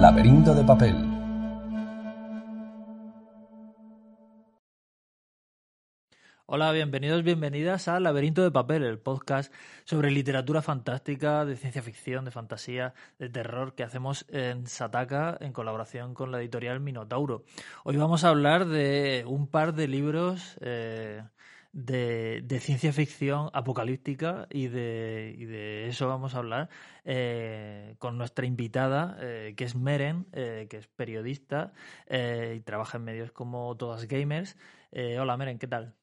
Laberinto de papel. Hola, bienvenidos, bienvenidas a Laberinto de Papel, el podcast sobre literatura fantástica, de ciencia ficción, de fantasía, de terror que hacemos en Sataka en colaboración con la editorial Minotauro. Hoy vamos a hablar de un par de libros eh, de, ciencia ficción apocalíptica y de, de eso vamos a hablar eh, con nuestra invitada, eh, que es Meren, que es periodista y trabaja en medios como Todas Gamers. hola Meren, ¿qué tal?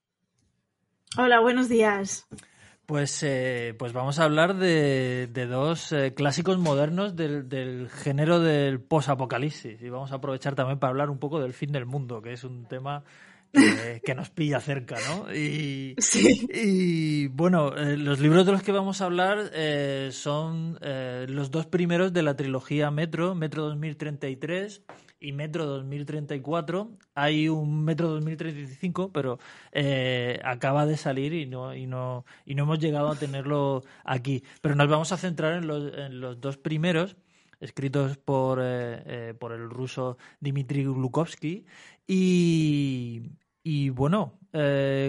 Hola, buenos días. Pues, eh, pues vamos a hablar de, dos eh, clásicos modernos del, género del posapocalipsis y vamos a aprovechar también para hablar un poco del fin del mundo, que es un tema que, nos pilla cerca, ¿no? Y, y bueno, eh, los libros de los que vamos a hablar son los dos primeros de la trilogía Metro, Metro 2033 y Metro 2034. Hay un Metro 2035, pero eh, acaba de salir y no, y, no, y no hemos llegado a tenerlo aquí. Pero nos vamos a centrar en los, en los dos primeros escritos por, eh, eh, por el ruso Dmitry Glukovsky. Y, y bueno,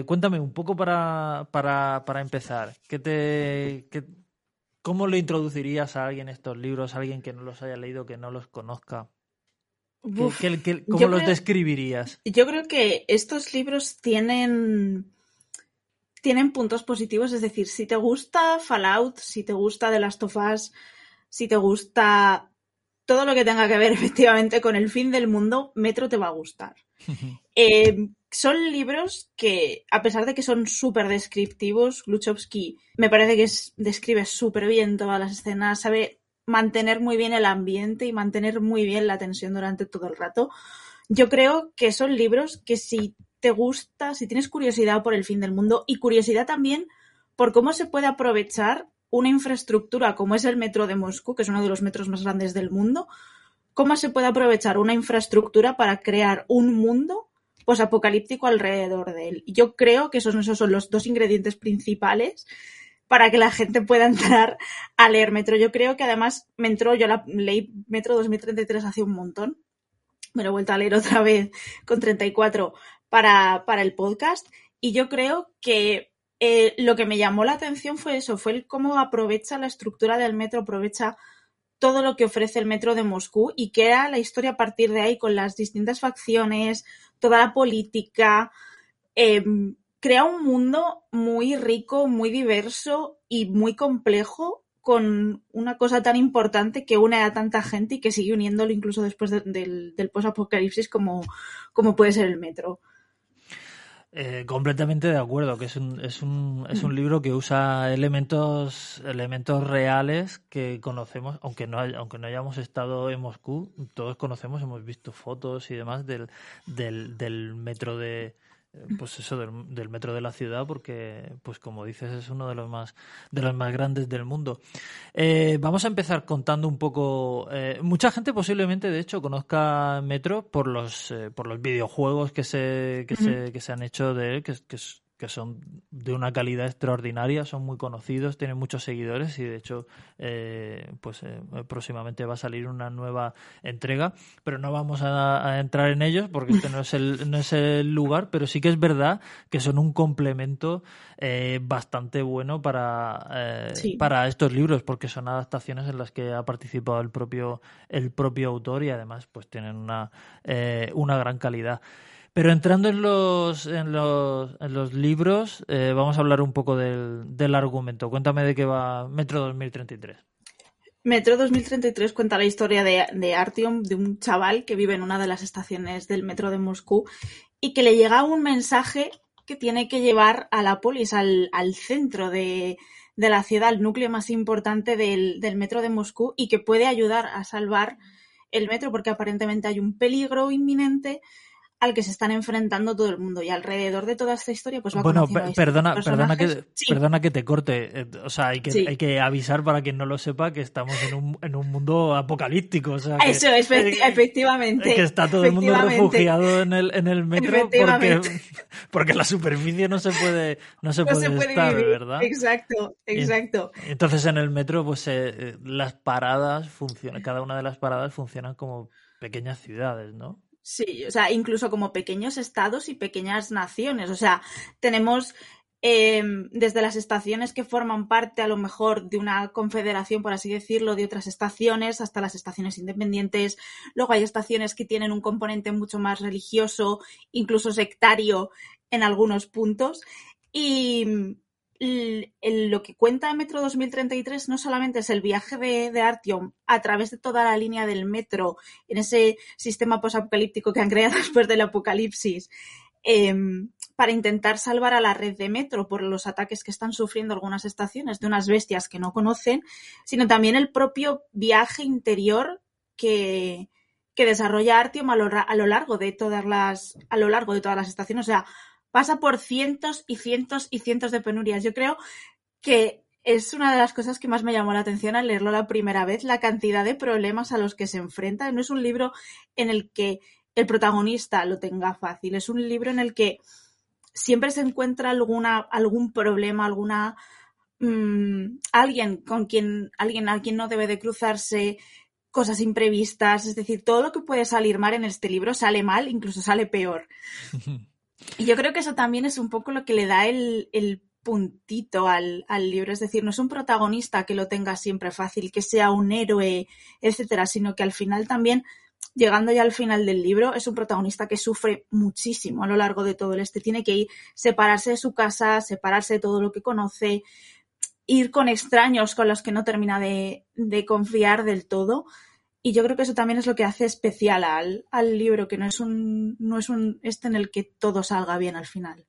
cuéntame un poco para, para, para empezar. ¿qué te, qué, ¿Cómo le introducirías a alguien estos libros, a alguien que no los haya leído, que no los conozca? cómo los describirías? Yo creo que estos libros tienen, tienen puntos positivos, es decir, si te gusta Fallout, si te gusta The Last of Us, si te gusta todo lo que tenga que ver efectivamente con el fin del mundo, Metro te va a gustar. Eh, son libros que, a pesar de que son súper descriptivos, Gluchowski me parece que describe súper bien todas las escenas, sabe mantener muy bien el ambiente y mantener muy bien la tensión durante todo el rato. Yo creo que son libros que si te gusta, si tienes curiosidad por el fin del mundo y curiosidad también por cómo se puede aprovechar una infraestructura como es el metro de Moscú, que es uno de los metros más grandes del mundo, cómo se puede aprovechar una infraestructura para crear un mundo pues apocalíptico alrededor de él. Yo creo que esos, esos son los dos ingredientes principales para que la gente pueda entrar a leer Metro. Yo creo que además me entró, yo leí Metro 2033 hace un montón, me lo he vuelto a leer otra vez con 34 para, para el podcast y yo creo que eh, lo que me llamó la atención fue eso, fue el cómo aprovecha la estructura del metro, aprovecha todo lo que ofrece el metro de Moscú y era la historia a partir de ahí con las distintas facciones, toda la política, em, crea un mundo muy rico, muy diverso y muy complejo con una cosa tan importante que une a tanta gente y que sigue uniéndolo incluso después del, del post-apocalipsis como, como puede ser el metro. Eh, completamente de acuerdo, que es un, es un, es un libro que usa elementos, elementos reales que conocemos, aunque no, aunque no hayamos estado en Moscú, todos conocemos, hemos visto fotos y demás del, del, del metro de, pues eso del, metro de la ciudad porque pues como dices es uno de los más de los más grandes del mundo. Eh, vamos a empezar contando un poco eh, mucha gente posiblemente de hecho conozca metro por los por los videojuegos que se que, se, que se han hecho de él que, que, que son de una calidad extraordinaria, son muy conocidos, tienen muchos seguidores y de hecho eh, pues eh, próximamente va a salir una nueva entrega, pero no vamos a, entrar en ellos porque este no es el no es el lugar, pero sí que es verdad que son un complemento eh, bastante bueno para para estos libros porque son adaptaciones en las que ha participado el propio el propio autor y además pues tienen una una gran calidad. Pero entrando en los, en los, libros, eh, vamos a hablar un poco del, del argumento. Cuéntame de qué va Metro 2033. Metro 2033 cuenta la historia de, de Artyom, de un chaval que vive en una de las estaciones del metro de Moscú y que le llega un mensaje que tiene que llevar a la polis, al, al centro de, de, la ciudad, al núcleo más importante del, del metro de Moscú y que puede ayudar a salvar el metro porque aparentemente hay un peligro inminente al que se están enfrentando todo el mundo. Y alrededor de toda esta historia, pues va Bueno, conociendo a perdona, perdona que. Sí. perdona que te corte. Eh, O sea, hay que, Sí. hay que avisar para quien no lo sepa que estamos en un, en un mundo apocalíptico. O sea, que, Eso, efecti- eh, efectivamente. que está todo el mundo refugiado en el, en el metro porque, porque la superficie no se puede, no se No puede se puede estar, vivir. ¿verdad? Exacto, exacto. Entonces en el metro, pues eh, eh, las paradas funcionan, cada una de las paradas funcionan como pequeñas ciudades, ¿no? Sí, o sea, incluso como pequeños estados y pequeñas naciones. O sea, tenemos eh, desde las estaciones que forman parte a lo mejor de una confederación, por así decirlo, de otras estaciones, hasta las estaciones independientes. Luego hay estaciones que tienen un componente mucho más religioso, incluso sectario en algunos puntos. Y lo que cuenta Metro 2033 no solamente es el viaje de, de a través de toda la línea del metro en ese sistema posapocalíptico que han creado después del apocalipsis em, para intentar salvar a la red de metro por los ataques que están sufriendo algunas estaciones de unas bestias que no conocen, sino también el propio viaje interior que, que desarrolla Artyom a lo, a lo largo de todas las a lo largo de todas las estaciones, o sea, pasa por cientos y cientos y cientos de penurias. Yo creo que es una de las cosas que más me llamó la atención al leerlo la primera vez, la cantidad de problemas a los que se enfrenta. No es un libro en el que el protagonista lo tenga fácil, es un libro en el que siempre se encuentra alguna, algún problema, alguna mm, alguien con quien, alguien a quien no debe de cruzarse, cosas imprevistas, es decir, todo lo que puede salir mal en este libro sale mal, incluso sale peor. Y yo creo que eso también es un poco lo que le da el, puntito al, al libro. Es decir, no es un protagonista que lo tenga siempre fácil, que sea un héroe, etcétera, sino que al final también, llegando ya al final del libro, es un protagonista que sufre muchísimo a lo largo de todo el este. Tiene que ir, separarse de su casa, separarse de todo lo que conoce, ir con extraños con los que no termina de, de confiar del todo. Y yo creo que eso también es lo que hace especial al, al libro, que no es un, no es un este en el que todo salga bien al final.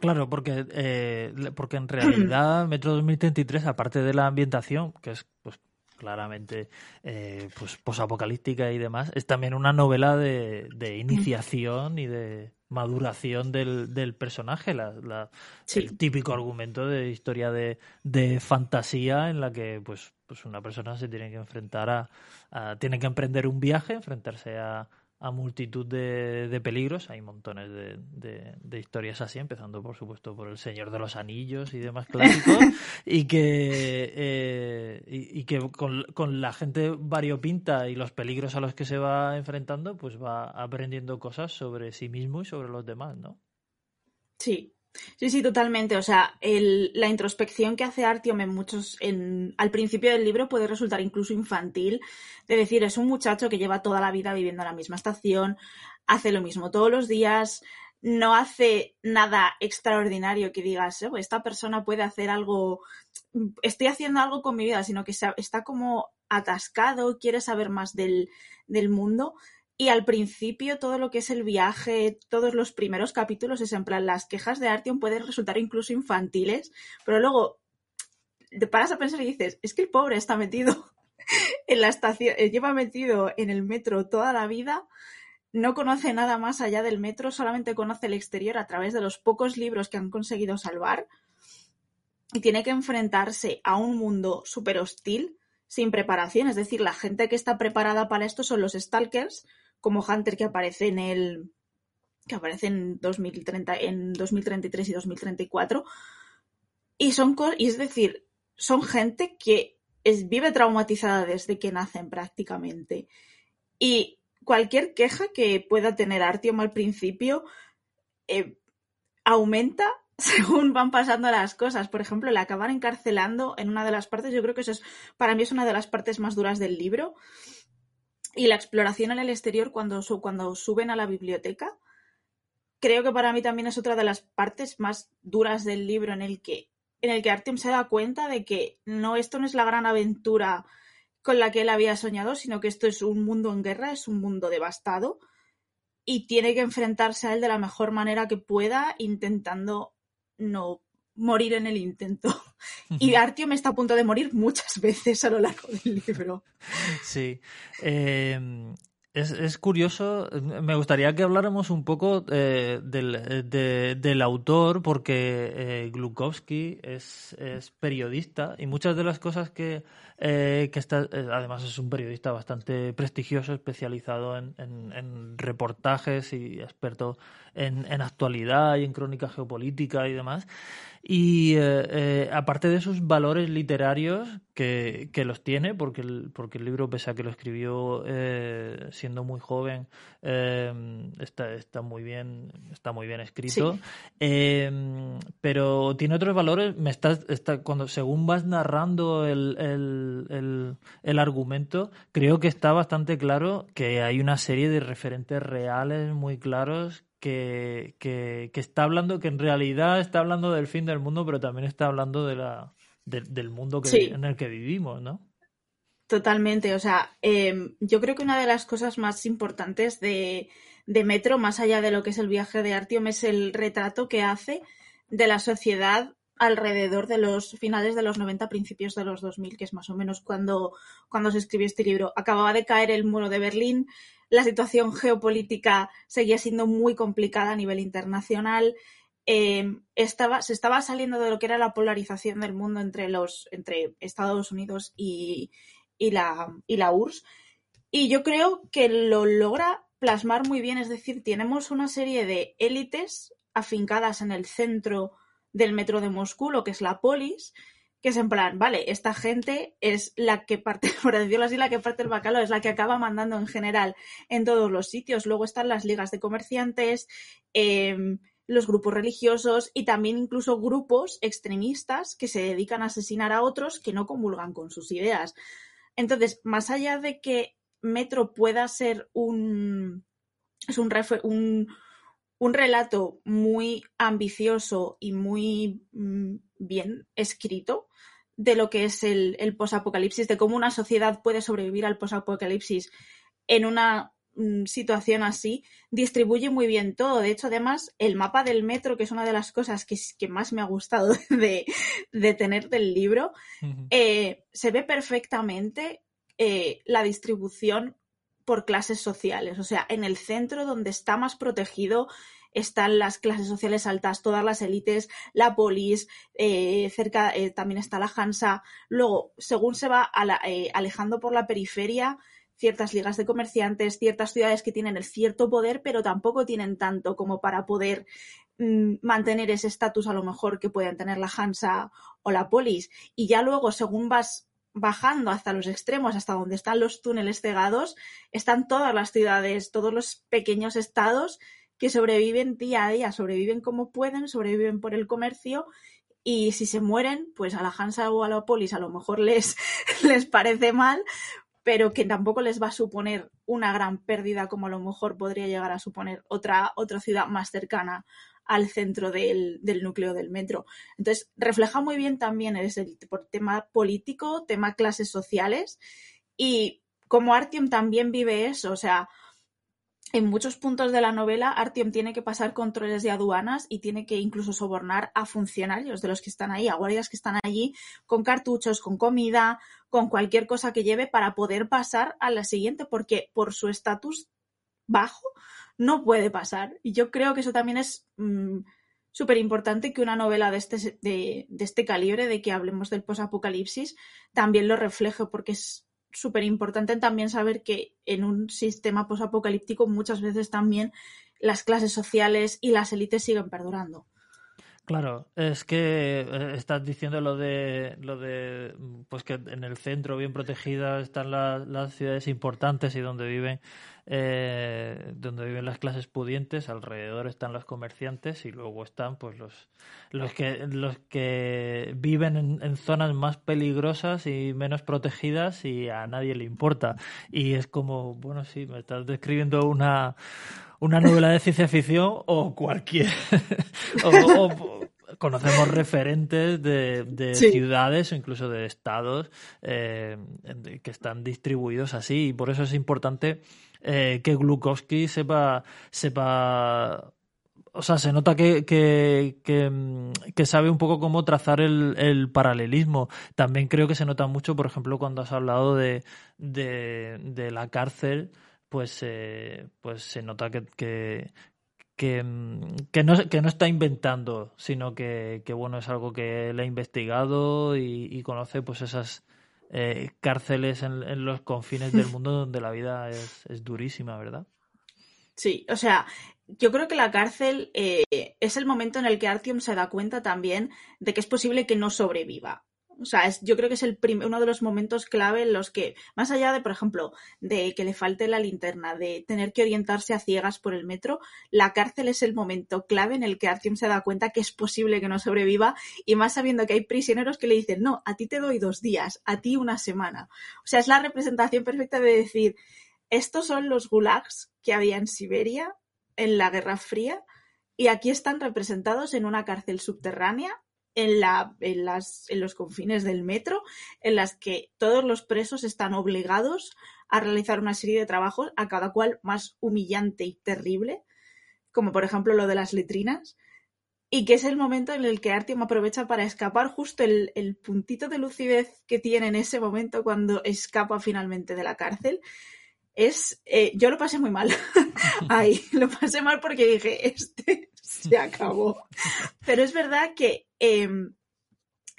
Claro, porque, eh, porque en realidad Metro 2033, aparte de la ambientación, que es pues claramente eh, pues posapocalíptica y demás, es también una novela de, de iniciación y de maduración del, del personaje, la, la- Sí. el típico argumento de historia de, de fantasía en la que pues, pues una persona se tiene que enfrentar a, a- tiene que emprender un viaje, enfrentarse a, a multitud de, de peligros. Hay montones de, de- de historias así, empezando por supuesto por El Señor de los Anillos y demás clásicos, y que, eh, y, y que con, con la gente variopinta y los peligros a los que se va enfrentando, pues va aprendiendo cosas sobre sí mismo y sobre los demás, ¿no? Sí, sí, sí, totalmente. O sea, el- la introspección que hace Artyom en muchos, en, al principio del libro puede resultar incluso infantil, de decir, es un muchacho que lleva toda la vida viviendo en la misma estación, hace lo mismo todos los días, no hace nada extraordinario que digas, "Oh, esta persona puede hacer algo, estoy haciendo algo con mi vida, sino que está como atascado, quiere saber más del, del mundo. Y al principio todo lo que es el viaje, todos los primeros capítulos es en plan, las quejas de Artyom pueden resultar incluso infantiles, pero luego te paras a pensar y dices, es que el pobre está metido en la estación, eh, lleva metido en el metro toda la vida, no conoce nada más allá del metro, solamente conoce el exterior a través de los pocos libros que han conseguido salvar y tiene que enfrentarse a un mundo súper hostil sin preparación, es decir, la gente que está preparada para esto son los stalkers, como Hunter que aparece en el que aparece en 2030 en 2033 y 2034 y son y es decir, son gente que es- vive traumatizada desde que nacen prácticamente. Y cualquier queja que pueda tener Artyom al principio eh, aumenta según van pasando las cosas. Por ejemplo, le acaban encarcelando en una de las partes, yo creo que eso es, para mí es una de las partes más duras del libro. Y la exploración en el exterior cuando, cuando suben a la biblioteca, creo que para mí también es otra de las partes más duras del libro en el que, en el que Artyom se da cuenta de que no, esto no es la gran aventura con la que él había soñado, sino que esto es un mundo en guerra, es un mundo devastado y tiene que enfrentarse a él de la mejor manera que pueda, intentando no morir en el intento. Y Artyom está a punto de morir muchas veces a lo largo del libro. Sí. Eh, Es, es, curioso, me gustaría que habláramos un poco eh, del, del, autor, porque eh, Glukowski es, es, periodista y muchas de las cosas que, eh, que está, eh, además es un periodista bastante prestigioso, especializado en, en, en reportajes y experto en, en, actualidad y en crónica geopolítica y demás. Y eh, eh, aparte de sus valores literarios, que, que, los tiene, porque el, porque el libro, pese a que lo escribió eh, siendo muy joven, eh, está, está, muy bien, está muy bien escrito. Sí. Pero tiene otros valores. Me estás, está, cuando según vas narrando el, el, el, el argumento, creo que está bastante claro que hay una serie de referentes reales muy claros que, que, que, está hablando, que en realidad está hablando del fin del mundo, pero también está hablando de la, de, del mundo que, sí. en el que vivimos, ¿no? Totalmente, o sea, eh, yo creo que una de las cosas más importantes de, de, Metro, más allá de lo que es el viaje de Artiom, es el retrato que hace de la sociedad alrededor de los finales de los 90, principios de los 2000, que es más o menos cuando, cuando se escribió este libro. Acababa de caer el muro de Berlín, la situación geopolítica seguía siendo muy complicada a nivel internacional. Eh, estaba, se estaba saliendo de lo que era la polarización del mundo entre, los, entre Estados Unidos y, y, la, y la URSS. Y yo creo que lo logra plasmar muy bien, es decir, tenemos una serie de élites afincadas en el centro del metro de Moscú, lo que es la polis, que es en plan, vale, esta gente es la que parte, por decirlo así, la que parte el bacalao, es la que acaba mandando en general en todos los sitios. Luego están las ligas de comerciantes, eh, los grupos religiosos y también incluso grupos extremistas que se dedican a asesinar a otros que no comulgan con sus ideas. Entonces, más allá de que Metro pueda ser un, es un, un, un relato muy ambicioso y muy mm, bien escrito de lo que es el, el posapocalipsis, de cómo una sociedad puede sobrevivir al posapocalipsis en una mm, situación así, distribuye muy bien todo. De hecho, además, el mapa del metro, que es una de las cosas que, que más me ha gustado de, de tener del libro, uh -huh. eh, se ve perfectamente eh, la distribución por clases sociales. O sea, en el centro donde está más protegido están las clases sociales altas, todas las élites, la polis, eh, cerca eh, también está la Hansa. Luego, según se va eh, alejando por la periferia, ciertas ligas de comerciantes, ciertas ciudades que tienen el cierto poder, pero tampoco tienen tanto como para poder mmm, mantener ese estatus a lo mejor que pueden tener la Hansa o la polis. Y ya luego, según vas bajando hasta los extremos, hasta donde están los túneles cegados, están todas las ciudades, todos los pequeños estados que sobreviven día a día, sobreviven como pueden, sobreviven por el comercio y si se mueren, pues a la Hansa o a la Polis a lo mejor les, les parece mal, pero que tampoco les va a suponer una gran pérdida como a lo mejor podría llegar a suponer otra, otra ciudad más cercana al centro del, del, núcleo del metro. Entonces, refleja muy bien también ese tema político, tema clases sociales y como Artium también vive eso, o sea, en muchos puntos de la novela, Artyom tiene que pasar controles de aduanas y tiene que incluso sobornar a funcionarios de los que están ahí, a guardias que están allí, con cartuchos, con comida, con cualquier cosa que lleve para poder pasar a la siguiente, porque por su estatus bajo no puede pasar. Y yo creo que eso también es mmm, súper importante que una novela de este, de, este calibre, de que hablemos del posapocalipsis, también lo refleje, porque es súper importante también saber que en un sistema posapocalíptico muchas veces también las clases sociales y las élites siguen perdurando. Claro, es que eh, estás diciendo lo de lo de pues que en el centro bien protegidas están la, las ciudades importantes y donde viven eh, donde viven las clases pudientes, alrededor están los comerciantes y luego están pues los los que los que viven en, en zonas más peligrosas y menos protegidas y a nadie le importa. Y es como, bueno, sí, me estás describiendo una una novela de ciencia ficción o cualquier o, conocemos referentes de, de sí. ciudades o incluso de estados eh, que están distribuidos así y por eso es importante eh, que Glukowski sepa sepa o sea, se nota que, que, que, que, sabe un poco cómo trazar el, el, paralelismo. También creo que se nota mucho, por ejemplo, cuando has hablado de, de, de la cárcel pues, eh, pues se nota que, que, que, no, que no está inventando, sino que, bueno, es algo que él ha investigado y, conoce pues esas eh, cárceles en, los confines del mundo donde la vida es, es durísima, ¿verdad? Sí, o sea, yo creo que la cárcel eh, es el momento en el que Artyom se da cuenta también de que es posible que no sobreviva. O sea, es, yo creo que es el uno de los momentos clave en los que, más allá de, por ejemplo, de que le falte la linterna, de tener que orientarse a ciegas por el metro, la cárcel es el momento clave en el que Artyom se da cuenta que es posible que no sobreviva y más sabiendo que hay prisioneros que le dicen, no, a ti te doy dos días, a ti una semana. O sea, es la representación perfecta de decir, estos son los gulags que había en Siberia en la Guerra Fría y aquí están representados en una cárcel subterránea en, la, en, las, en los confines del metro, en las que todos los presos están obligados a realizar una serie de trabajos, a cada cual más humillante y terrible, como por ejemplo lo de las letrinas, y que es el momento en el que Artyom aprovecha para escapar justo el, el puntito de lucidez que tiene en ese momento cuando escapa finalmente de la cárcel, es, eh, yo lo pasé muy mal. Ahí, lo pasé mal porque dije, este se acabó. Pero es verdad que em,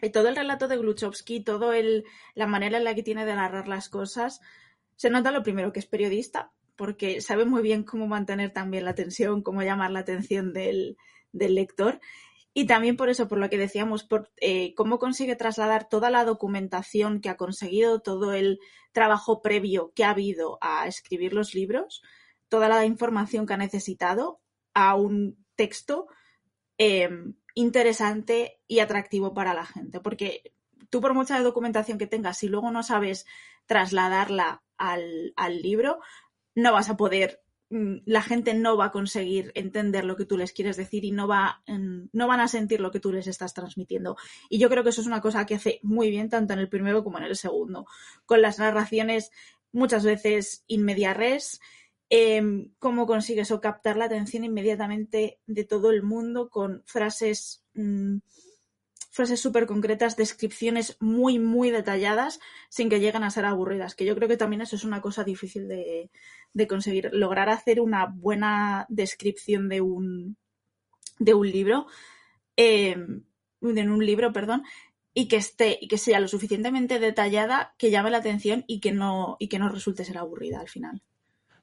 eh, todo el relato de Gluchowski, todo el, la manera en la que tiene de narrar las cosas, se nota lo primero que es periodista, porque sabe muy bien cómo mantener también la tensión, cómo llamar la atención del, del lector. Y también por eso, por lo que decíamos, por eh, cómo consigue trasladar toda la documentación que ha conseguido, todo el trabajo previo que ha habido a escribir los libros, toda la información que ha necesitado a un texto em, interesante y atractivo para la gente. Porque tú por mucha documentación que tengas, si luego no sabes trasladarla al, al libro, no vas a poder la gente no va a conseguir entender lo que tú les quieres decir y no, va, no van a sentir lo que tú les estás transmitiendo. Y yo creo que eso es una cosa que hace muy bien tanto en el primero como en el segundo. Con las narraciones muchas veces inmediares, eh, cómo consigue eso captar la atención inmediatamente de todo el mundo con frases... Mm, frases súper concretas, descripciones muy, muy detalladas, sin que lleguen a ser aburridas, que yo creo que también eso es una cosa difícil de, conseguir, lograr hacer una buena descripción de un, de un libro, em, en un libro, perdón, y que esté, y que sea lo suficientemente detallada que llame la atención y que no, y que no resulte ser aburrida al final.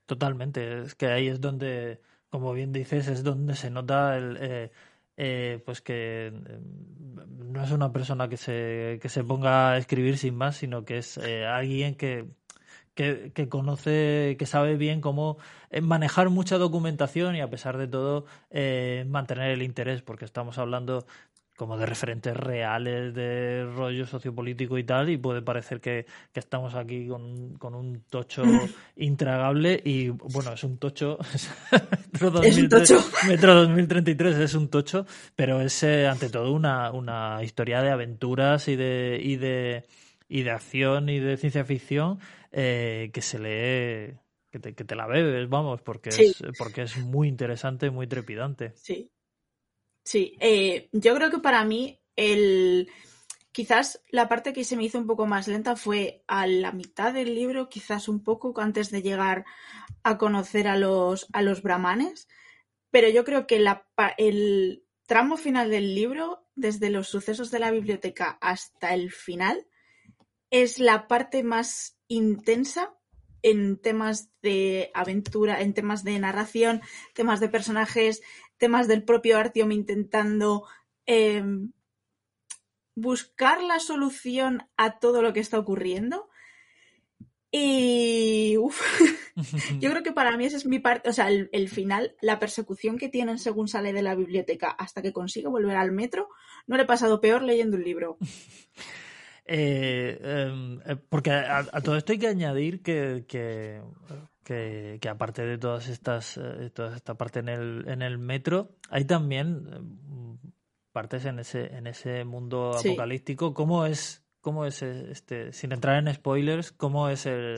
Totalmente, es que ahí es donde, como bien dices, es donde se nota el, eh, eh, pues que em, no es una persona que se, que se ponga a escribir sin más, sino que es eh, alguien que, que, que, conoce, que sabe bien cómo eh, manejar mucha documentación y a pesar de todo mantener el interés, porque estamos hablando como de referentes reales de rollo sociopolítico y tal, y puede parecer que, estamos aquí con, con, un tocho intragable y bueno, es un tocho, es un tocho. Metro 2033 es un tocho, pero es eh, ante todo una, una historia de aventuras y de, y de, y de acción y de ciencia ficción eh, que se lee que te, que te, la bebes, vamos, porque, es, porque es muy interesante, muy trepidante. Sí, Sí, eh, yo creo que para mí el quizás la parte que se me hizo un poco más lenta fue a la mitad del libro, quizás un poco antes de llegar a conocer a los, a los brahmanes, pero yo creo que el tramo final del libro, desde los sucesos de la biblioteca hasta el final, es la parte más intensa en temas de aventura, en temas de narración, temas de personajes, temas del propio Artyom intentando em, buscar la solución a todo lo que está ocurriendo. Y yo creo que para mí esa es mi parte, o sea, el, final, la persecución que tienen según sale de la biblioteca hasta que consigue volver al metro, no le he pasado peor leyendo un libro. Eh, em, eh, porque a, todo esto hay que añadir que, que, aparte de todas estas, eh, toda esta parte en el, en el metro, hay también eh, partes en ese, en ese mundo apocalíptico. ¿Cómo es, cómo es este, sin entrar en spoilers, cómo es el,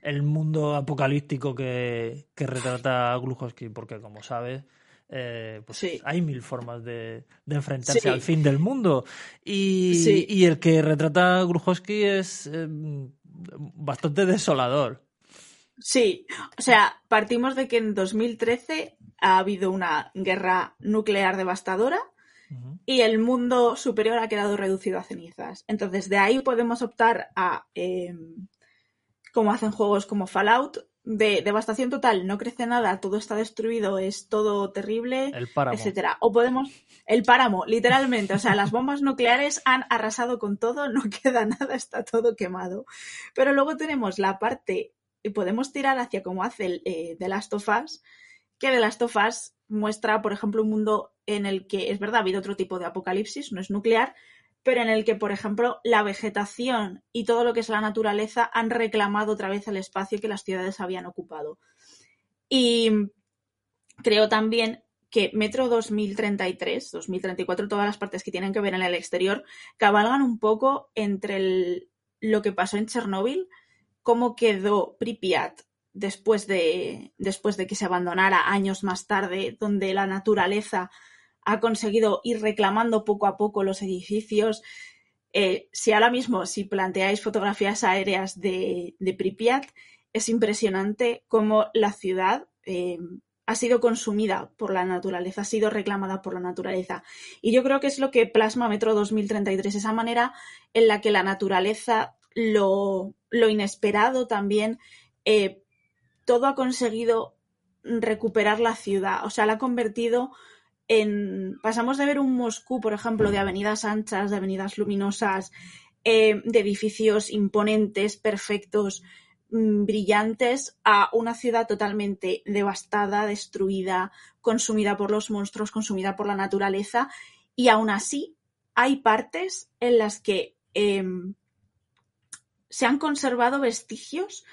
el mundo apocalíptico que, que retrata Gluchowski? Porque como sabes, eh, pues hay mil formas de, de enfrentarse al fin del mundo. Y, y el que retrata Grujowski es bastante desolador. Sí, o sea, partimos de que en 2013 ha habido una guerra nuclear devastadora y el mundo superior ha quedado reducido a cenizas. Entonces, de ahí podemos optar a, em, como hacen juegos como Fallout, de devastación total, no crece nada, todo está destruido, es todo terrible, el páramo. etcétera. O podemos el páramo, literalmente, o sea, las bombas nucleares han arrasado con todo, no queda nada, está todo quemado. Pero luego tenemos la parte y podemos tirar hacia como hace el eh, The Last of Us, que The Last of Us muestra, por ejemplo, un mundo en el que es verdad, ha habido otro tipo de apocalipsis, no es nuclear, pero en el que, por ejemplo, la vegetación y todo lo que es la naturaleza han reclamado otra vez el espacio que las ciudades habían ocupado. Y creo también que Metro 2033, 2034, todas las partes que tienen que ver en el exterior, cabalgan un poco entre lo que pasó en Chernóbil, cómo quedó Pripyat después de, después de que se abandonara años más tarde, donde la naturaleza ha conseguido ir reclamando poco a poco los edificios. Eh, si ahora mismo, si planteáis fotografías aéreas de, de Pripyat, es impresionante cómo la ciudad eh, ha sido consumida por la naturaleza, ha sido reclamada por la naturaleza. Y yo creo que es lo que plasma Metro 2033, esa manera en la que la naturaleza, lo, lo inesperado también, eh, todo ha conseguido recuperar la ciudad. O sea, la ha convertido pasamos de ver un Moscú, por ejemplo, de avenidas anchas, de avenidas luminosas, eh, de edificios imponentes, perfectos, mm, brillantes, a una ciudad totalmente devastada, destruida, consumida por los monstruos, consumida por la naturaleza, y aún así hay partes en las que em, se han conservado vestigios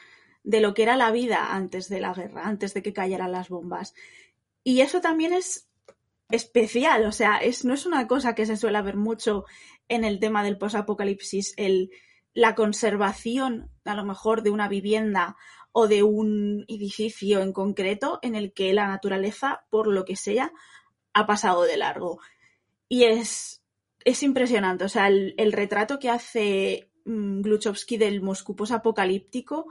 de lo que era la vida antes de la guerra, antes de que cayeran las bombas. Y eso también es especial, o sea, es, no es una cosa que se suele ver mucho en el tema del posapocalipsis, el la conservación a lo mejor de una vivienda o de un edificio en concreto en el que la naturaleza, por lo que sea, ha pasado de largo. Y es, es impresionante, o sea, el, retrato que hace mm, Gluchowski del Moscú posapocalíptico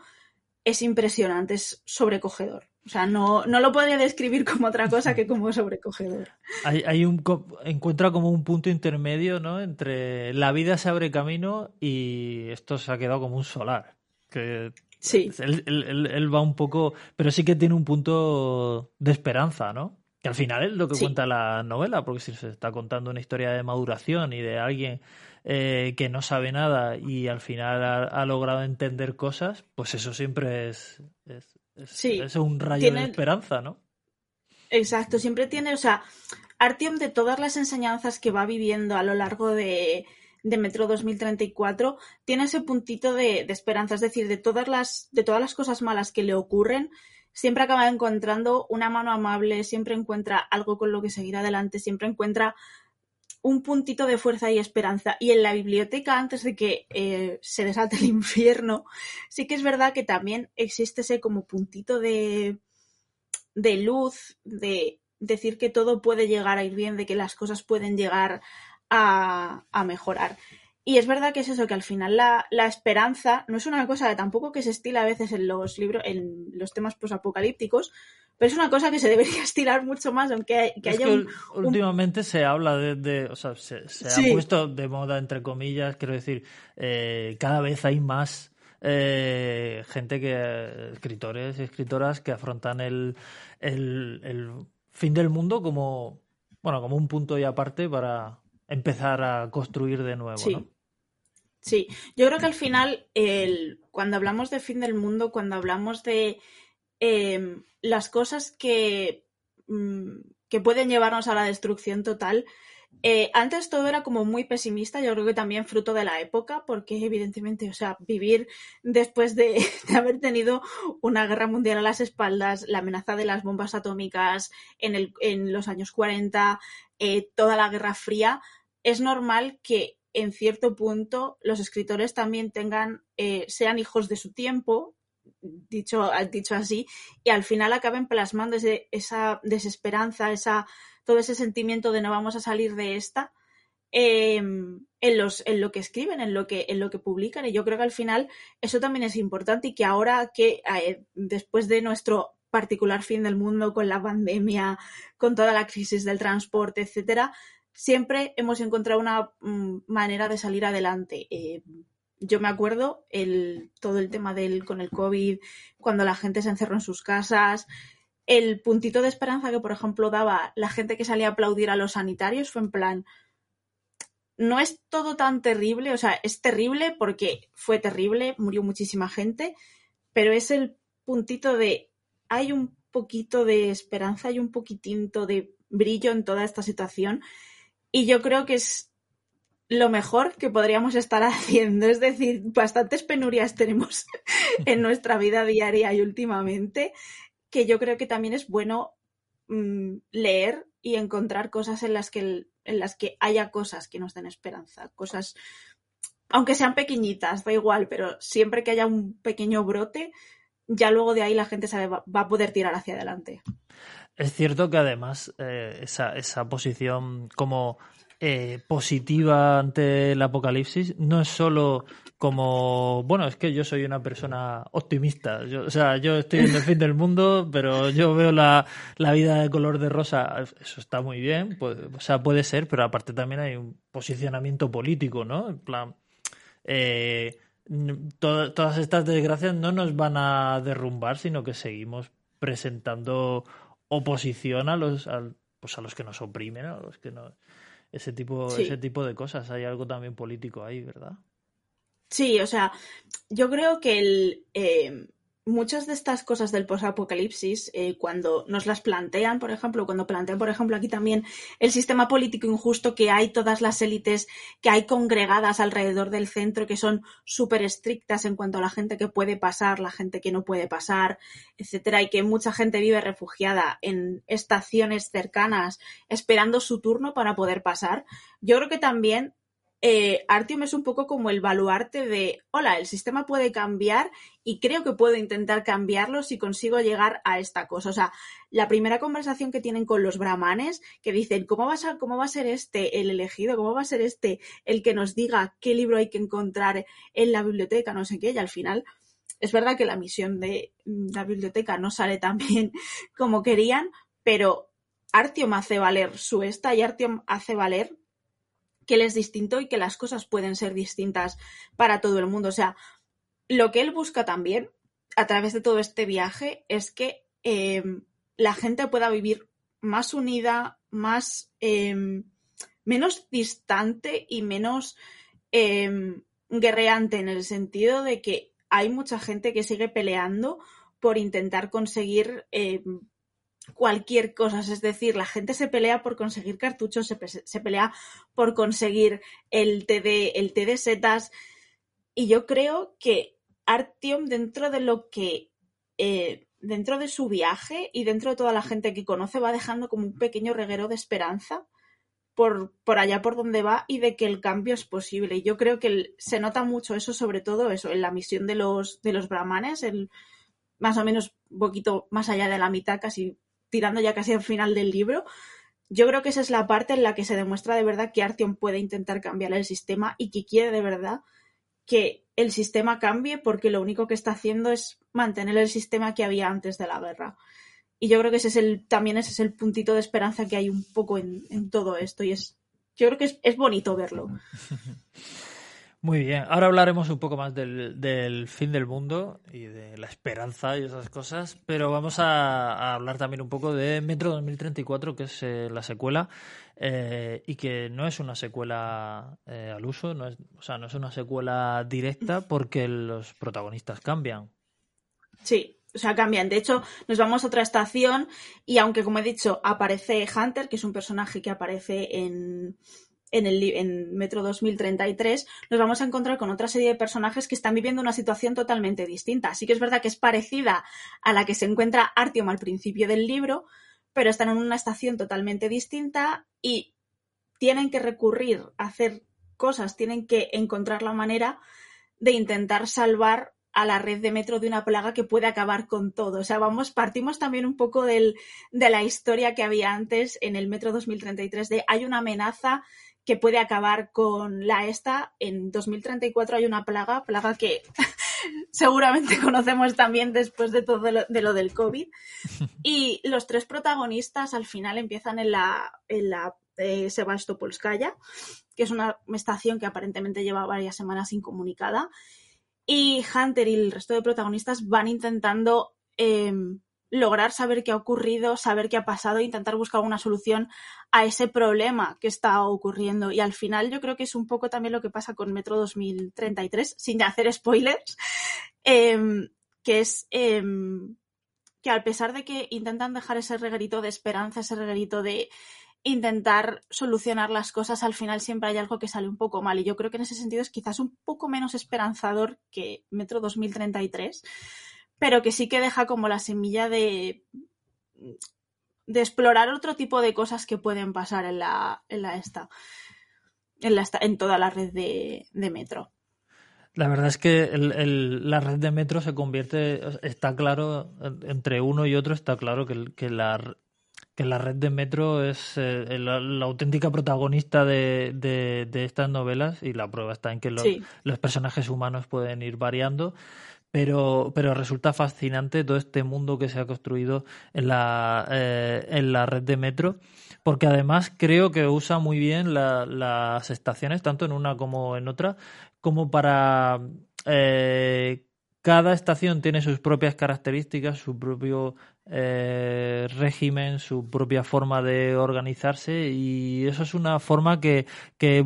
es impresionante, es sobrecogedor. O sea, no, no lo podría describir como otra cosa que como sobrecogedor. Hay, hay un encuentra como un punto intermedio, ¿no? Entre la vida se abre camino y esto se ha quedado como un solar. Que sí. Él, él, va un poco, pero sí que tiene un punto de esperanza, ¿no? Que al final es lo que cuenta la novela, porque si se está contando una historia de maduración y de alguien eh, que no sabe nada y al final ha, logrado entender cosas, pues eso siempre es, es, un rayo de esperanza, ¿no? Exacto, siempre tiene, o sea, Artyom de todas las enseñanzas que va viviendo a lo largo de, de Metro 2034 tiene ese puntito de, de, esperanza, es decir, de todas las de todas las cosas malas que le ocurren, siempre acaba encontrando una mano amable, siempre encuentra algo con lo que seguir adelante, siempre encuentra un puntito de fuerza y esperanza. Y en la biblioteca, antes de que eh, se desalte el infierno, sí que es verdad que también existe ese como puntito de, de luz, de decir que todo puede llegar a ir bien, de que las cosas pueden llegar a, a mejorar. Y es verdad que es eso, que al final la, la, esperanza no es una cosa tampoco que se estila a veces en los libros, en los temas posapocalípticos, pero es una cosa que se debería estirar mucho más, aunque que haya un, Últimamente se habla de, o sea, se, ha puesto de moda, entre comillas, quiero decir, eh, cada vez hay más eh, gente que, escritores y escritoras que afrontan el, el, fin del mundo como, bueno, como un punto y aparte para empezar a construir de nuevo, sí. Sí, yo creo que al final, el, cuando hablamos de fin del mundo, cuando hablamos de Em, las cosas que, mm, que pueden llevarnos a la destrucción total. Eh, antes todo era como muy pesimista, yo creo que también fruto de la época, porque evidentemente, o sea, vivir después de, haber tenido una guerra mundial a las espaldas, la amenaza de las bombas atómicas en, el, en los años 40, eh, toda la Guerra Fría, es normal que en cierto punto los escritores también tengan, eh, sean hijos de su tiempo dicho, dicho así, y al final acaben plasmando esa desesperanza, esa, todo ese sentimiento de no vamos a salir de esta em, en, los, en lo que escriben, en lo que, en lo que publican. Y yo creo que al final eso también es importante y que ahora que eh, después de nuestro particular fin del mundo con la pandemia, con toda la crisis del transporte, etcétera, siempre hemos encontrado una mm, manera de salir adelante. Eh, yo me acuerdo el, todo el tema del, con el COVID, cuando la gente se encerró en sus casas, el puntito de esperanza que, por ejemplo, daba la gente que salía a aplaudir a los sanitarios fue en plan, no es todo tan terrible, o sea, es terrible porque fue terrible, murió muchísima gente, pero es el puntito de, hay un poquito de esperanza, hay un poquitito de brillo en toda esta situación y yo creo que es lo mejor que podríamos estar haciendo. Es decir, bastantes penurias tenemos en nuestra vida diaria y últimamente, que yo creo que también es bueno mm, leer y encontrar cosas en las que en las que haya cosas que nos den esperanza, cosas aunque sean pequeñitas, da igual, pero siempre que haya un pequeño brote, ya luego de ahí la gente sabe, va, a poder tirar hacia adelante. Es cierto que además eh, esa, esa posición como eh, positiva ante el apocalipsis no es solo como, bueno, es que yo soy una persona optimista. Yo, o sea, yo estoy en el fin del mundo, pero yo veo la, la vida de color de rosa. Eso está muy bien, pues, o sea, puede ser, pero aparte también hay un posicionamiento político, ¿no? En plan, eh, todas estas desgracias no nos van a derrumbar, sino que seguimos presentando oposición a los, pues a los que nos oprimen, a los que nos ese tipo, ese tipo de cosas. Hay algo también político ahí, ¿verdad? Sí, o sea, yo creo que el, eh, muchas de estas cosas del posapocalipsis, eh, cuando nos las plantean, por ejemplo, cuando plantean, por ejemplo, aquí también el sistema político injusto que hay todas las élites que hay congregadas alrededor del centro que son súper estrictas en cuanto a la gente que puede pasar, la gente que no puede pasar, etcétera, y que mucha gente vive refugiada en estaciones cercanas esperando su turno para poder pasar. Yo creo que también eh, Artium es un poco como el baluarte de, hola, el sistema puede cambiar y creo que puedo intentar cambiarlo si consigo llegar a esta cosa. O sea, la primera conversación que tienen con los brahmanes, que dicen, ¿cómo va a, cómo va a ser este el elegido? ¿Cómo va a ser este el que nos diga qué libro hay que encontrar en la biblioteca? No sé qué. Y al final, es verdad que la misión de la biblioteca no sale tan bien como querían, pero Artium hace valer su esta y Artium hace valer que él es distinto y que las cosas pueden ser distintas para todo el mundo. O sea, lo que él busca también a través de todo este viaje es que em, la gente pueda vivir más unida, más em, menos distante y menos em, guerreante en el sentido de que hay mucha gente que sigue peleando por intentar conseguir cualquier cosa. Es decir, la gente se pelea por conseguir cartuchos, se, pelea por conseguir el TD, el TD setas. Y yo creo que Artyom, dentro de lo que. Eh, dentro de su viaje y dentro de toda la gente que conoce, va dejando como un pequeño reguero de esperanza por, por allá por donde va y de que el cambio es posible. Y yo creo que se nota mucho eso, sobre todo eso, en la misión de los, de los brahmanes, el, más o menos un poquito más allá de la mitad, casi tirando ya casi al final del libro, yo creo que esa es la parte en la que se demuestra de verdad que Artyom puede intentar cambiar el sistema y que quiere de verdad que el sistema cambie porque lo único que está haciendo es mantener el sistema que había antes de la guerra. Y yo creo que ese es el, también ese es el puntito de esperanza que hay un poco en, todo esto. Y es, yo creo que es, es bonito verlo. Muy bien, ahora hablaremos un poco más del, fin del mundo y de la esperanza y esas cosas, pero vamos a, hablar también un poco de Metro 2034, que es eh, la secuela, eh, y que no es una secuela eh, al uso, no es, o sea, no es una secuela directa porque los protagonistas cambian. Sí, o sea, cambian. De hecho, nos vamos a otra estación y aunque, como he dicho, aparece Hunter, que es un personaje que aparece en en el en Metro 2033 nos vamos a encontrar con otra serie de personajes que están viviendo una situación totalmente distinta. Así que es verdad que es parecida a la que se encuentra Artyom al principio del libro, pero están en una estación totalmente distinta y tienen que recurrir a hacer cosas, tienen que encontrar la manera de intentar salvar a la red de metro de una plaga que puede acabar con todo. O sea, vamos, partimos también un poco del, de la historia que había antes en el metro 2033 de hay una amenaza que puede acabar con la esta. En 2034 hay una plaga, plaga que seguramente conocemos también después de todo lo, de lo del COVID. Y los tres protagonistas al final empiezan en la, en la eh, Sebastopolskaya, que es una estación que aparentemente lleva varias semanas incomunicada. Y Hunter y el resto de protagonistas van intentando em, lograr saber qué ha ocurrido, saber qué ha pasado e intentar buscar una solución a ese problema que está ocurriendo. Y al final yo creo que es un poco también lo que pasa con Metro 2033, sin hacer spoilers, em, que es em, que a pesar de que intentan dejar ese reguerito de esperanza, ese reguerito de intentar solucionar las cosas, al final siempre hay algo que sale un poco mal. Y yo creo que en ese sentido es quizás un poco menos esperanzador que Metro 2033 pero que sí que deja como la semilla de, de explorar otro tipo de cosas que pueden pasar en la, en la esta, en, la en toda la red de, metro. La verdad es que la red de metro se convierte, está claro, entre uno y otro está claro que, que la, que la red de metro es eh, la, auténtica protagonista de, de, estas novelas y la prueba está en que los, los personajes humanos pueden ir variando pero, pero resulta fascinante todo este mundo que se ha construido en la, eh, en la red de metro, porque además creo que usa muy bien las estaciones, tanto en una como en otra, como para... Eh, cada estación tiene sus propias características, su propio eh, régimen, su propia forma de organizarse y eso es una forma que, que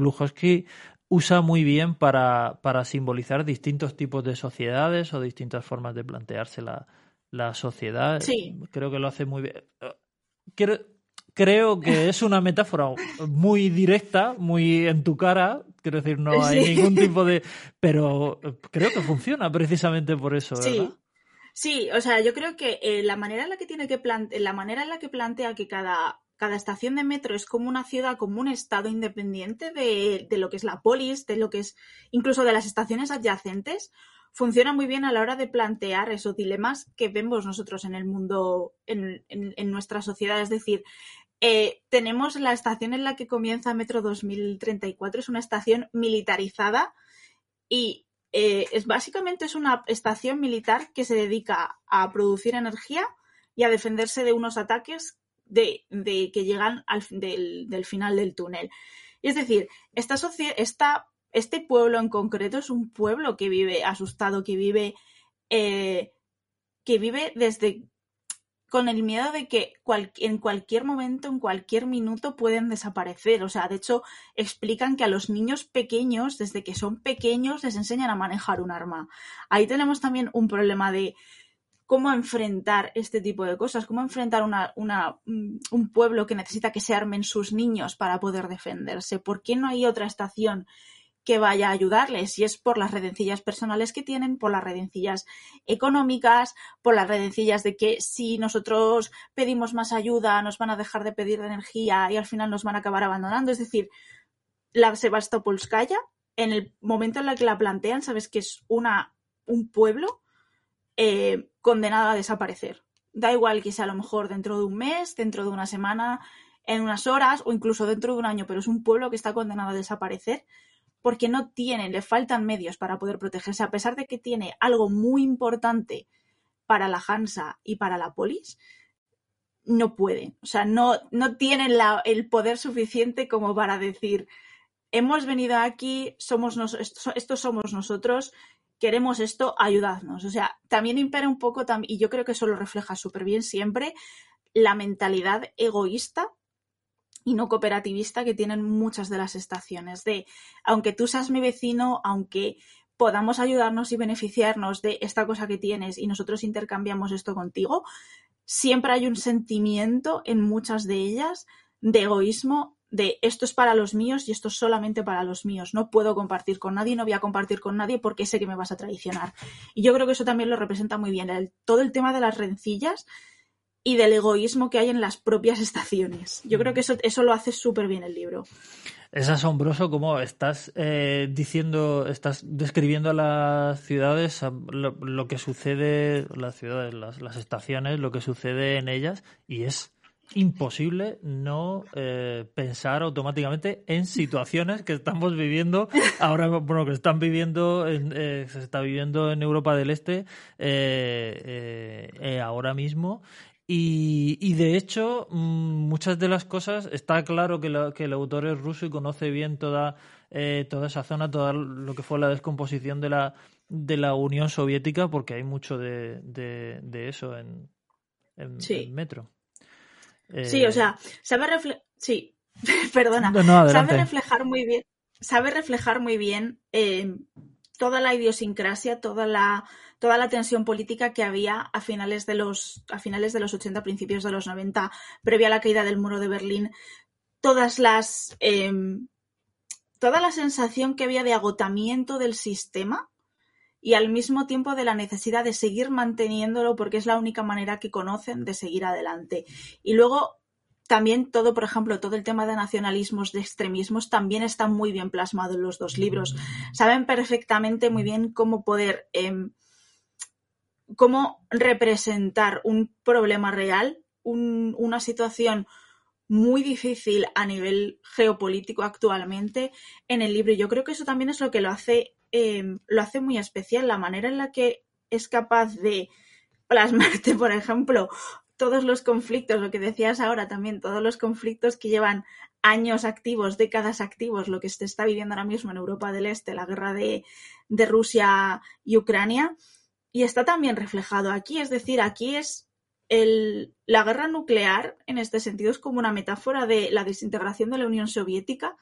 usa muy bien para, para simbolizar distintos tipos de sociedades o distintas formas de plantearse la, la sociedad. Sí. Creo que lo hace muy bien. creo que es una metáfora muy directa, muy en tu cara. Quiero decir, no hay ningún tipo de. Pero creo que funciona precisamente por eso, ¿verdad? Sí. Sí, o sea, yo creo que eh, la manera en la que tiene que la manera en la que plantea que cada cada estación de metro es como una ciudad, como un estado independiente de, lo que es la polis, de lo que es incluso de las estaciones adyacentes, funciona muy bien a la hora de plantear esos dilemas que vemos nosotros en el mundo, en, nuestra sociedad. Es decir, eh, tenemos la estación en la que comienza Metro 2034, es una estación militarizada y eh, es básicamente es una estación militar que se dedica a producir energía y a defenderse de unos ataques de, que llegan al, del, del, final del túnel. Es decir, esta, esta, este pueblo en concreto es un pueblo que vive asustado, que vive, eh, que vive desde con el miedo de que en cualquier momento, en cualquier minuto pueden desaparecer. O sea, de hecho, explican que a los niños pequeños, desde que son pequeños, les enseñan a manejar un arma. Ahí tenemos también un problema de cómo enfrentar este tipo de cosas, cómo enfrentar mm, un pueblo que necesita que se armen sus niños para poder defenderse. ¿Por qué no hay otra estación que vaya a ayudarles? Si es por las redencillas personales que tienen, por las redencillas económicas, por las redencillas de que si nosotros pedimos más ayuda nos van a dejar de pedir energía y al final nos van a acabar abandonando. Es decir, la Sebastopolskaya, en el momento en el que la plantean, sabes que es una, un pueblo eh, condenada a desaparecer. Da igual que sea a lo mejor dentro de un mes, dentro de una semana, en unas horas o incluso dentro de un año, pero es un pueblo que está condenado a desaparecer porque no tiene, le faltan medios para poder protegerse, a pesar de que tiene algo muy importante para la Hansa y para la polis, no pueden. O sea, no, no tienen el poder suficiente como para decir, hemos venido aquí, somos estos somos nosotros, queremos esto, ayudadnos. O sea, también impera un poco, y yo creo que eso lo refleja súper bien siempre, la mentalidad egoísta y no cooperativista que tienen muchas de las estaciones. De, aunque tú seas mi vecino, aunque podamos ayudarnos y beneficiarnos de esta cosa que tienes y nosotros intercambiamos esto contigo, siempre hay un sentimiento en muchas de ellas de egoísmo de esto es para los míos y esto es solamente para los míos. No puedo compartir con nadie, no voy a compartir con nadie porque sé que me vas a traicionar. Y yo creo que eso también lo representa muy bien, todo el tema de las rencillas y del egoísmo que hay en las propias estaciones. Yo creo que eso, eso lo hace súper bien el libro. Es asombroso cómo estás eh, diciendo, estás describiendo a las ciudades, lo, que sucede, las ciudades, las, las estaciones, lo que sucede en ellas, y es imposible no eh, pensar automáticamente en situaciones que estamos viviendo ahora, bueno, que están viviendo, en, eh, se está viviendo en Europa del Este eh, ahora mismo. Y, y, de hecho, mm, muchas de las cosas, está claro que, que el autor es ruso y conoce bien toda, toda esa zona, todo lo que fue la descomposición de la, de la Unión Soviética, porque hay mucho de, de, eso en, en, en Metro. Sí, o eh, sea, sabe reflejar. Sí, perdona. sabe reflejar muy bien. Sabe reflejar muy bien eh, toda la idiosincrasia, toda la, toda la tensión política que había a finales de los, a finales de los 80, principios de los 90, previa a la caída del muro de Berlín. Todas las. Em, toda la sensación que había de agotamiento del sistema y al mismo tiempo de la necesidad de seguir manteniéndolo porque es la única manera que conocen de seguir adelante. Y luego también todo, por ejemplo, todo el tema de nacionalismos, de extremismos, también está muy bien plasmado en los dos libros. Saben perfectamente muy bien cómo poder, em, cómo representar un problema real, una situación muy difícil a nivel geopolítico actualmente en el libro. Yo creo que eso también es lo que lo hace Em, lo hace muy especial, la manera en la que es capaz de plasmarte, por ejemplo, todos los conflictos, lo que decías ahora también, todos los conflictos que llevan años activos, décadas activos, lo que se está viviendo ahora mismo en Europa del Este, la guerra de, de Rusia y Ucrania, y está también reflejado aquí, es decir, aquí es el, la guerra nuclear, en este sentido, es como una metáfora de la desintegración de la Unión Soviética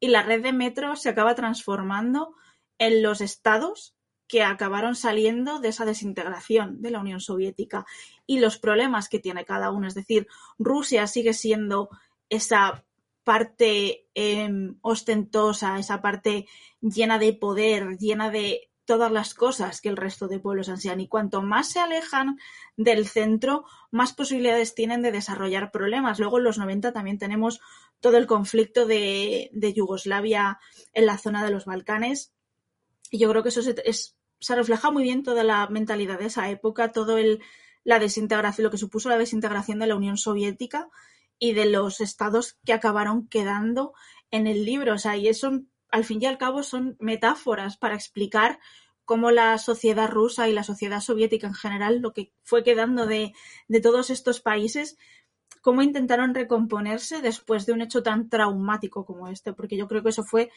y la red de metro se acaba transformando en los estados que acabaron saliendo de esa desintegración de la Unión Soviética y los problemas que tiene cada uno. Es decir, Rusia sigue siendo esa parte em, ostentosa, esa parte llena de poder, llena de todas las cosas que el resto de pueblos ansían. Y cuanto más se alejan del centro, más posibilidades tienen de desarrollar problemas. Luego en los 90 también tenemos todo el conflicto de Yugoslavia en la zona de los Balcanes, y yo creo que eso se, se refleja muy bien toda la mentalidad de esa época, todo el, la desintegración, lo que supuso la desintegración de la Unión Soviética y de los estados que acabaron quedando en el libro. O sea, y eso, al fin y al cabo, son metáforas para explicar cómo la sociedad rusa y la sociedad soviética en general, lo que fue quedando de, de todos estos países, cómo intentaron recomponerse después de un hecho tan traumático como este, porque yo creo que eso fue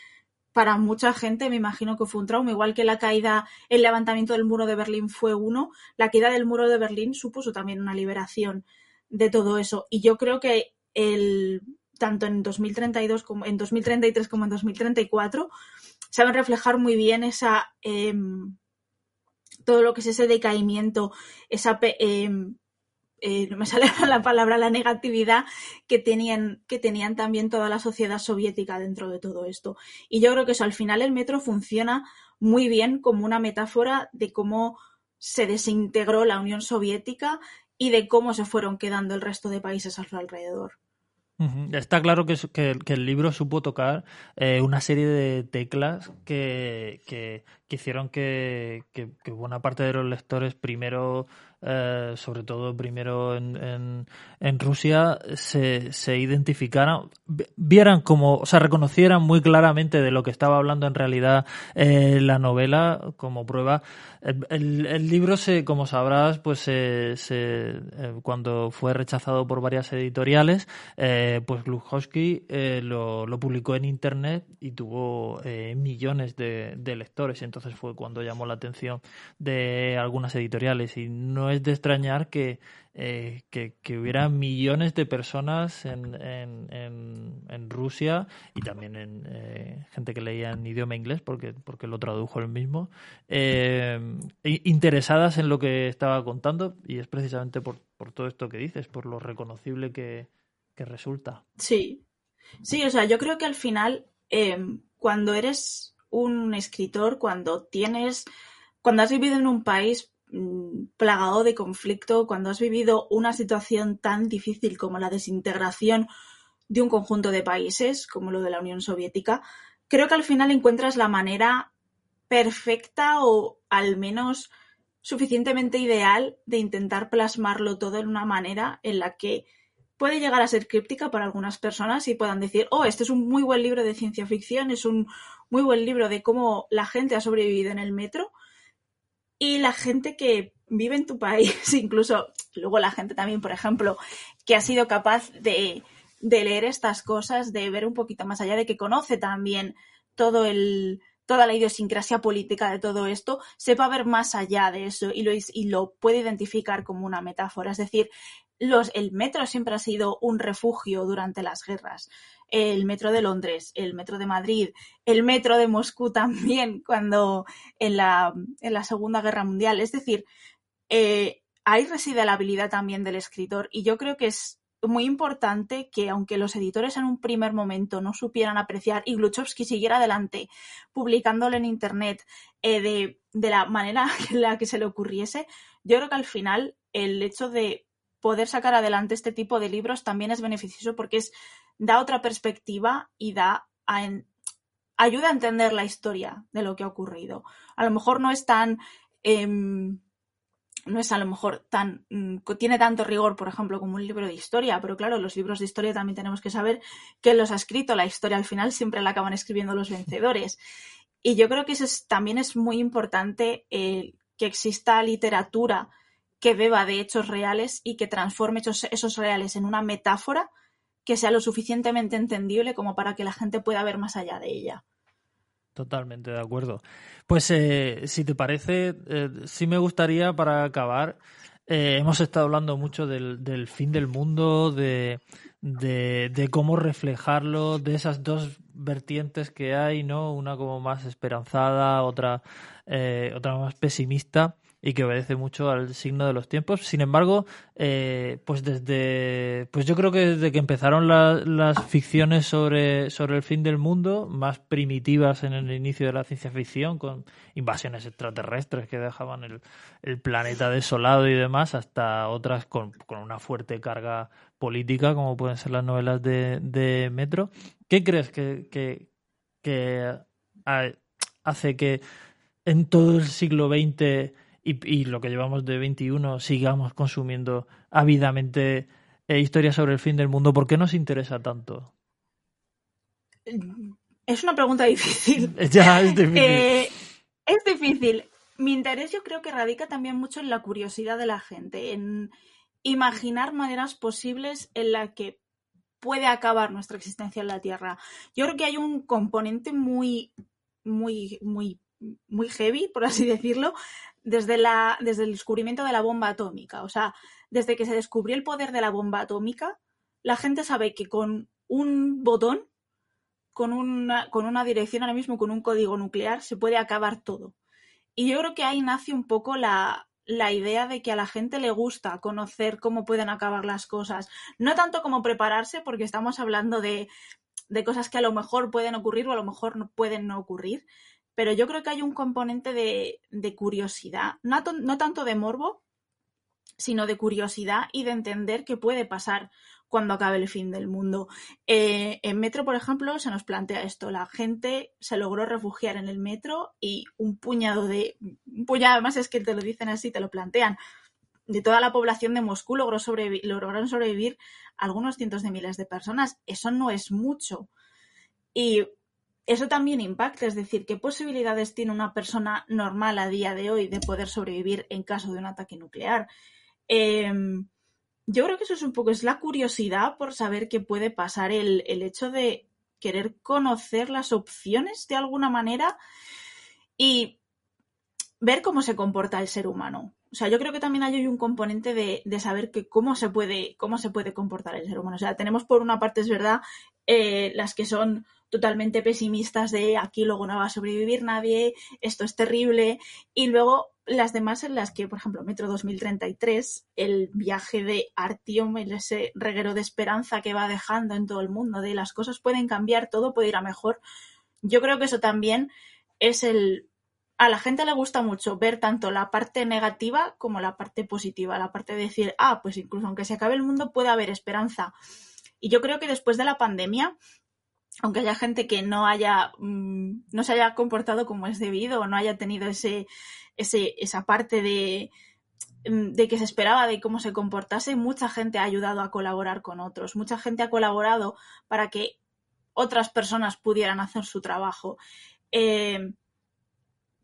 para mucha gente me imagino que fue un trauma, igual que la caída, el levantamiento del muro de Berlín fue uno, la caída del muro de Berlín supuso también una liberación de todo eso. Y yo creo que el, tanto en 2032 como en 2033 como en 2034 saben reflejar muy bien esa em, todo lo que es ese decaimiento, esa em, eh, no me sale la palabra, la negatividad que tenían, que tenían también toda la sociedad soviética dentro de todo esto. Y yo creo que eso al final el metro funciona muy bien como una metáfora de cómo se desintegró la Unión Soviética y de cómo se fueron quedando el resto de países a su alrededor. Está claro que, el libro supo tocar eh, una serie de teclas que, que, hicieron que, buena parte de los lectores primero eh, sobre todo primero en, en, Rusia, se, se, identificaran, vieran como, o sea, reconocieran muy claramente de lo que estaba hablando en realidad eh, la novela como prueba. El, el, libro, se, como sabrás, pues se, se eh, cuando fue rechazado por varias editoriales, pues Glukowski lo, lo, publicó en Internet y tuvo millones de, de lectores. Y entonces fue cuando llamó la atención de algunas editoriales. Y no es de extrañar que, eh, que, hubiera millones de personas en, en, Rusia y también en eh, gente que leía en idioma inglés, porque, porque lo tradujo él mismo, eh, interesadas en lo que estaba contando y es precisamente por, por todo esto que dices, por lo reconocible que, que resulta. Sí, sí, o sea, yo creo que al final, cuando eres un escritor, cuando tienes, cuando has vivido en un país Mm, plagado de conflicto, cuando has vivido una situación tan difícil como la desintegración de un conjunto de países, como lo de la Unión Soviética, creo que al final encuentras la manera perfecta o al menos suficientemente ideal de intentar plasmarlo todo en una manera en la que puede llegar a ser críptica para algunas personas y puedan decir, oh, este es un muy buen libro de ciencia ficción, es un muy buen libro de cómo la gente ha sobrevivido en el metro. Y la gente que vive en tu país, incluso luego la gente también, por ejemplo, que ha sido capaz de, leer estas cosas, de ver un poquito más allá, de que conoce también todo el, toda la idiosincrasia política de todo esto, sepa ver más allá de eso y lo, y lo puede identificar como una metáfora. Es decir, el metro siempre ha sido un refugio durante las guerras. El metro de Londres, el metro de Madrid, el metro de Moscú también, cuando en la, en la Segunda Guerra Mundial. Es decir, eh, ahí reside la habilidad también del escritor y yo creo que es muy importante que aunque los editores en un primer momento no supieran apreciar y Gluchowski siguiera adelante publicándolo en internet eh, de, de, la manera en la que se le ocurriese, yo creo que al final el hecho de poder sacar adelante este tipo de libros también es beneficioso porque es, da otra perspectiva y da a ayuda a entender la historia de lo que ha ocurrido. A lo mejor no es tan... Eh, no es a lo mejor tan, mm, tiene tanto rigor, por ejemplo, como un libro de historia, pero claro, los libros de historia también tenemos que saber quién los ha escrito, la historia al final siempre la acaban escribiendo los vencedores. Y yo creo que eso también es muy importante eh, que exista literatura que beba de hechos reales y que transforme esos, esos reales en una metáfora que sea lo suficientemente entendible como para que la gente pueda ver más allá de ella. Totalmente de acuerdo. Pues eh, si te parece, eh, sí me gustaría para acabar, eh, hemos estado hablando mucho del, del fin del mundo, de, de, de, cómo reflejarlo, de esas dos vertientes que hay, ¿no? Una como más esperanzada, otra, otra más pesimista y que obedece mucho al signo de los tiempos. Sin embargo, eh, pues desde, pues yo creo que desde que empezaron las ficciones sobre, sobre el fin del mundo, más primitivas en el inicio de la ciencia ficción, con invasiones extraterrestres que dejaban el, planeta desolado y demás, hasta otras con, una fuerte carga política, como pueden ser las novelas de, Metro. ¿Qué crees que, que hace que en todo el siglo XX y, y, lo que llevamos de 21 sigamos consumiendo ávidamente eh, historias sobre el fin del mundo, ¿por qué nos interesa tanto? Es una pregunta difícil. ya, es difícil. Eh, es difícil. Mi interés yo creo que radica también mucho en la curiosidad de la gente, en imaginar maneras posibles en la que puede acabar nuestra existencia en la Tierra. Yo creo que hay un componente muy, muy, muy, muy heavy, por así decirlo, desde, la, desde el descubrimiento de la bomba atómica. O sea, desde que se descubrió el poder de la bomba atómica, la gente sabe que con un botón, con una, con una dirección ahora mismo, con un código nuclear, se puede acabar todo. Y yo creo que ahí nace un poco la, la idea de que a la gente le gusta conocer cómo pueden acabar las cosas. No tanto como prepararse, porque estamos hablando de, de cosas que a lo mejor pueden ocurrir o a lo mejor no pueden no ocurrir, pero yo creo que hay un componente de, curiosidad, no, tanto de morbo, sino de curiosidad y de entender qué puede pasar cuando acabe el fin del mundo. Eh, en Metro, por ejemplo, se nos plantea esto. La gente se logró refugiar en el metro y un puñado de... Un puñado, además es que te lo dicen así, te lo plantean. De toda la población de Moscú logró lograron sobrevivir algunos cientos de miles de personas. Eso no es mucho. Y eso también impacta, es decir, qué posibilidades tiene una persona normal a día de hoy de poder sobrevivir en caso de un ataque nuclear. Eh, yo creo que eso es un poco, es la curiosidad por saber qué puede pasar, el, el hecho de querer conocer las opciones de alguna manera y ver cómo se comporta el ser humano. O sea, yo creo que también hay un componente de, de, saber cómo se puede, cómo se puede comportar el ser humano. O sea, tenemos por una parte, es verdad, eh, las que son totalmente pesimistas de aquí luego no va a sobrevivir nadie, esto es terrible, y luego las demás en las que, por ejemplo, Metro 2033, el viaje de Artiom, ese reguero de esperanza que va dejando en todo el mundo, de las cosas pueden cambiar, todo puede ir a mejor. Yo creo que eso también es el... A la gente le gusta mucho ver tanto la parte negativa como la parte positiva, la parte de decir, ah, pues incluso aunque se acabe el mundo puede haber esperanza. Y yo creo que después de la pandemia aunque haya gente que no haya mmm, no se haya comportado como es debido o no haya tenido ese, esa parte de, mm, de que se esperaba de cómo se comportase, mucha gente ha ayudado a colaborar con otros, mucha gente ha colaborado para que otras personas pudieran hacer su trabajo. Eh,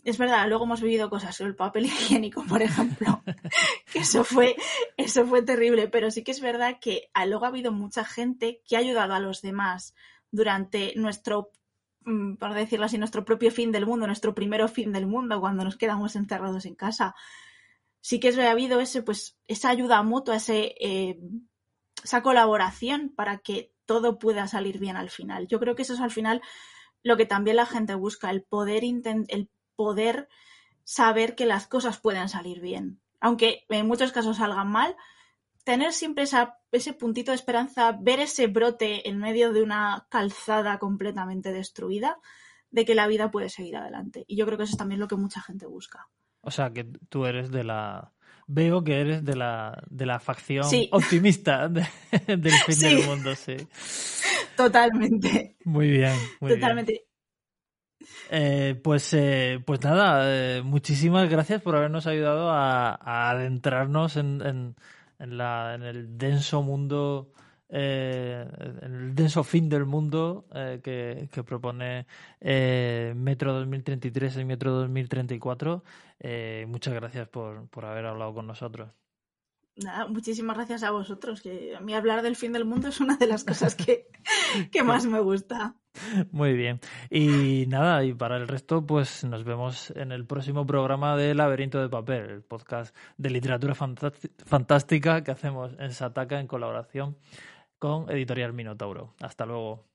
es verdad, luego hemos vivido cosas, el papel higiénico, por ejemplo, que eso fue, eso fue terrible, pero sí que es verdad que luego ha habido mucha gente que ha ayudado a los demás durante nuestro, mm, por decirlo así, nuestro propio fin del mundo, nuestro primero fin del mundo, cuando nos quedamos encerrados en casa. Sí que ha habido ese, pues, esa ayuda mutua, ese, eh, esa colaboración para que todo pueda salir bien al final. Yo creo que eso es al final lo que también la gente busca, el poder, el poder saber que las cosas pueden salir bien. Aunque en muchos casos salgan mal, tener siempre ese puntito de esperanza, ver ese brote en medio de una calzada completamente destruida, de que la vida puede seguir adelante. Y yo creo que eso es también lo que mucha gente busca. O sea, que tú eres de la... Veo que eres de la, de la facción optimista del fin del mundo, sí. Totalmente. Muy bien. Totalmente. Eh, pues, eh, pues nada, eh, muchísimas gracias por habernos ayudado a, adentrarnos en, en, en, la, en, el denso mundo, en el denso fin del mundo que, que, propone Metro 2033 y Metro 2034. muchas gracias por, por haber hablado con nosotros. Nada, muchísimas gracias a vosotros, que a mí hablar del fin del mundo es una de las cosas que, que más me gusta. Muy bien. Y nada, y para el resto, pues nos vemos en el próximo programa de Laberinto de Papel, el podcast de literatura fantástica que hacemos en Sataka en colaboración con Editorial Minotauro. Hasta luego.